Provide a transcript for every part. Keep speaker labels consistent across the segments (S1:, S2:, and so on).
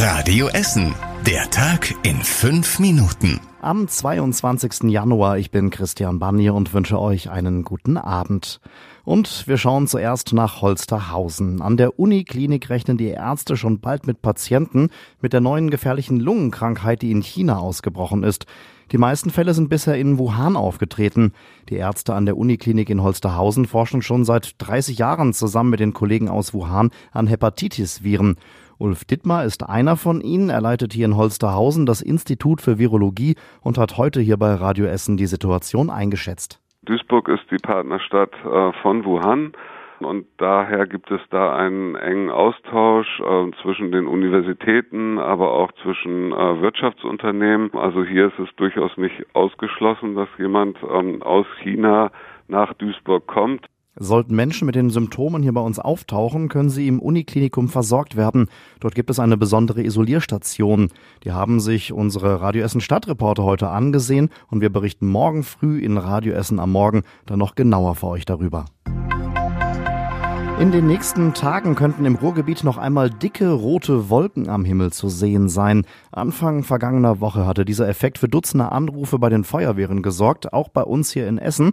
S1: Radio Essen. Der Tag in fünf Minuten.
S2: Am 22. Januar, ich bin Christian Bannier und wünsche euch einen guten Abend. Und wir schauen zuerst nach Holsterhausen. An der Uniklinik rechnen die Ärzte schon bald mit Patienten mit der neuen gefährlichen Lungenkrankheit, die in China ausgebrochen ist. Die meisten Fälle sind bisher in Wuhan aufgetreten. Die Ärzte an der Uniklinik in Holsterhausen forschen schon seit 30 Jahren zusammen mit den Kollegen aus Wuhan an Hepatitis-Viren. Ulf Dittmar ist einer von ihnen. Er leitet hier in Holsterhausen das Institut für Virologie und hat heute hier bei Radio Essen die Situation eingeschätzt.
S3: Duisburg ist die Partnerstadt äh, von Wuhan. Und daher gibt es da einen engen Austausch äh, zwischen den Universitäten, aber auch zwischen äh, Wirtschaftsunternehmen. Also hier ist es durchaus nicht ausgeschlossen, dass jemand ähm, aus China nach Duisburg kommt.
S2: Sollten Menschen mit den Symptomen hier bei uns auftauchen, können sie im Uniklinikum versorgt werden. Dort gibt es eine besondere Isolierstation. Die haben sich unsere Radio Essen Stadtreporter heute angesehen und wir berichten morgen früh in Radio Essen am Morgen dann noch genauer für euch darüber. In den nächsten Tagen könnten im Ruhrgebiet noch einmal dicke rote Wolken am Himmel zu sehen sein. Anfang vergangener Woche hatte dieser Effekt für Dutzende Anrufe bei den Feuerwehren gesorgt, auch bei uns hier in Essen.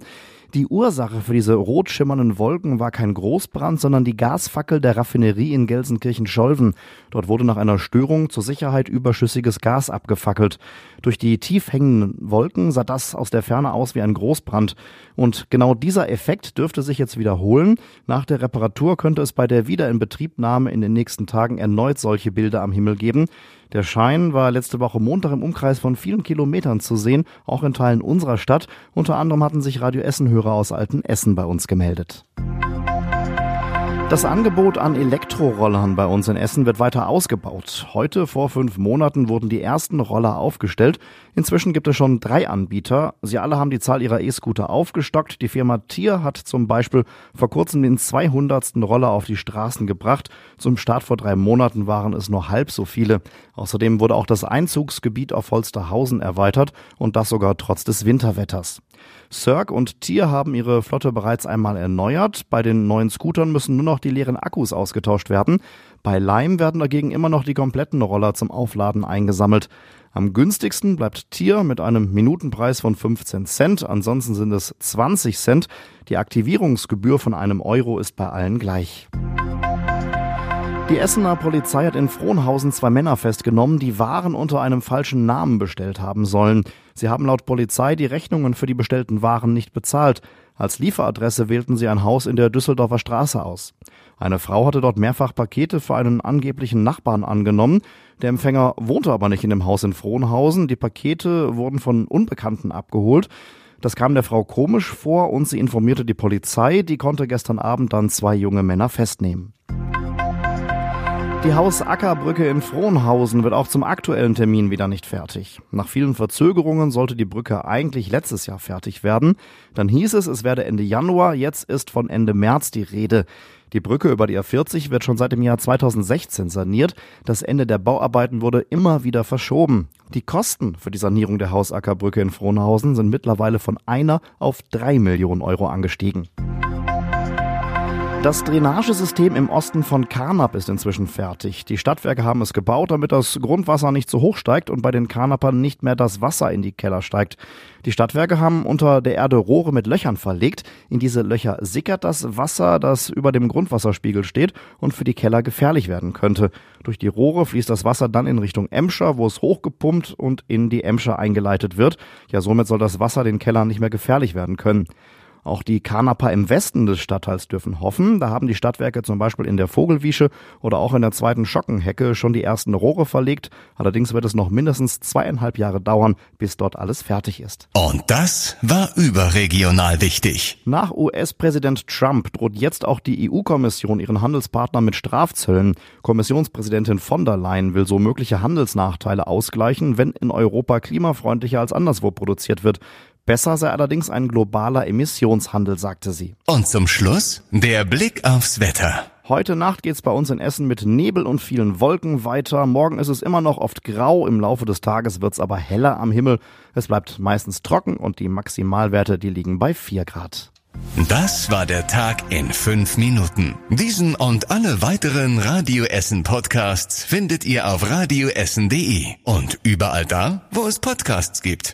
S2: Die Ursache für diese rot schimmernden Wolken war kein Großbrand, sondern die Gasfackel der Raffinerie in Gelsenkirchen-Scholven. Dort wurde nach einer Störung zur Sicherheit überschüssiges Gas abgefackelt. Durch die tief hängenden Wolken sah das aus der Ferne aus wie ein Großbrand. Und genau dieser Effekt dürfte sich jetzt wiederholen. Nach der Reparatur könnte es bei der Wiederinbetriebnahme in den nächsten Tagen erneut solche Bilder am Himmel geben. Der Schein war letzte Woche Montag im Umkreis von vielen Kilometern zu sehen, auch in Teilen unserer Stadt. Unter anderem hatten sich Radio Essen-Hörer aus Alten Essen bei uns gemeldet. Das Angebot an Elektrorollern bei uns in Essen wird weiter ausgebaut. Heute vor fünf Monaten wurden die ersten Roller aufgestellt. Inzwischen gibt es schon drei Anbieter. Sie alle haben die Zahl ihrer E-Scooter aufgestockt. Die Firma Tier hat zum Beispiel vor kurzem den 200. Roller auf die Straßen gebracht. Zum Start vor drei Monaten waren es nur halb so viele. Außerdem wurde auch das Einzugsgebiet auf Holsterhausen erweitert und das sogar trotz des Winterwetters. Cirque und Tier haben ihre Flotte bereits einmal erneuert. Bei den neuen Scootern müssen nur noch die leeren Akkus ausgetauscht werden. Bei Lime werden dagegen immer noch die kompletten Roller zum Aufladen eingesammelt. Am günstigsten bleibt Tier mit einem Minutenpreis von 15 Cent, ansonsten sind es 20 Cent. Die Aktivierungsgebühr von einem Euro ist bei allen gleich. Die Essener Polizei hat in Frohnhausen zwei Männer festgenommen, die Waren unter einem falschen Namen bestellt haben sollen. Sie haben laut Polizei die Rechnungen für die bestellten Waren nicht bezahlt. Als Lieferadresse wählten sie ein Haus in der Düsseldorfer Straße aus. Eine Frau hatte dort mehrfach Pakete für einen angeblichen Nachbarn angenommen. Der Empfänger wohnte aber nicht in dem Haus in Frohnhausen. Die Pakete wurden von Unbekannten abgeholt. Das kam der Frau komisch vor und sie informierte die Polizei. Die konnte gestern Abend dann zwei junge Männer festnehmen. Die Haus-Acker-Brücke in Frohnhausen wird auch zum aktuellen Termin wieder nicht fertig. Nach vielen Verzögerungen sollte die Brücke eigentlich letztes Jahr fertig werden. Dann hieß es, es werde Ende Januar, jetzt ist von Ende März die Rede. Die Brücke über die A40 wird schon seit dem Jahr 2016 saniert. Das Ende der Bauarbeiten wurde immer wieder verschoben. Die Kosten für die Sanierung der Hausackerbrücke in Frohnhausen sind mittlerweile von einer auf drei Millionen Euro angestiegen. Das Drainagesystem im Osten von Karnap ist inzwischen fertig. Die Stadtwerke haben es gebaut, damit das Grundwasser nicht zu hoch steigt und bei den Karnapern nicht mehr das Wasser in die Keller steigt. Die Stadtwerke haben unter der Erde Rohre mit Löchern verlegt. In diese Löcher sickert das Wasser, das über dem Grundwasserspiegel steht und für die Keller gefährlich werden könnte. Durch die Rohre fließt das Wasser dann in Richtung Emscher, wo es hochgepumpt und in die Emscher eingeleitet wird. Ja, somit soll das Wasser den Kellern nicht mehr gefährlich werden können. Auch die Karnapa im Westen des Stadtteils dürfen hoffen. Da haben die Stadtwerke zum Beispiel in der Vogelwiesche oder auch in der zweiten Schockenhecke schon die ersten Rohre verlegt. Allerdings wird es noch mindestens zweieinhalb Jahre dauern, bis dort alles fertig ist.
S1: Und das war überregional wichtig.
S2: Nach US-Präsident Trump droht jetzt auch die EU-Kommission ihren Handelspartner mit Strafzöllen. Kommissionspräsidentin von der Leyen will so mögliche Handelsnachteile ausgleichen, wenn in Europa klimafreundlicher als anderswo produziert wird. Besser sei allerdings ein globaler Emissionshandel, sagte sie.
S1: Und zum Schluss der Blick aufs Wetter.
S2: Heute Nacht geht's bei uns in Essen mit Nebel und vielen Wolken weiter. Morgen ist es immer noch oft grau, im Laufe des Tages wird's aber heller am Himmel. Es bleibt meistens trocken und die Maximalwerte, die liegen bei 4 Grad.
S1: Das war der Tag in fünf Minuten. Diesen und alle weiteren Radio Essen Podcasts findet ihr auf radioessen.de und überall da, wo es Podcasts gibt.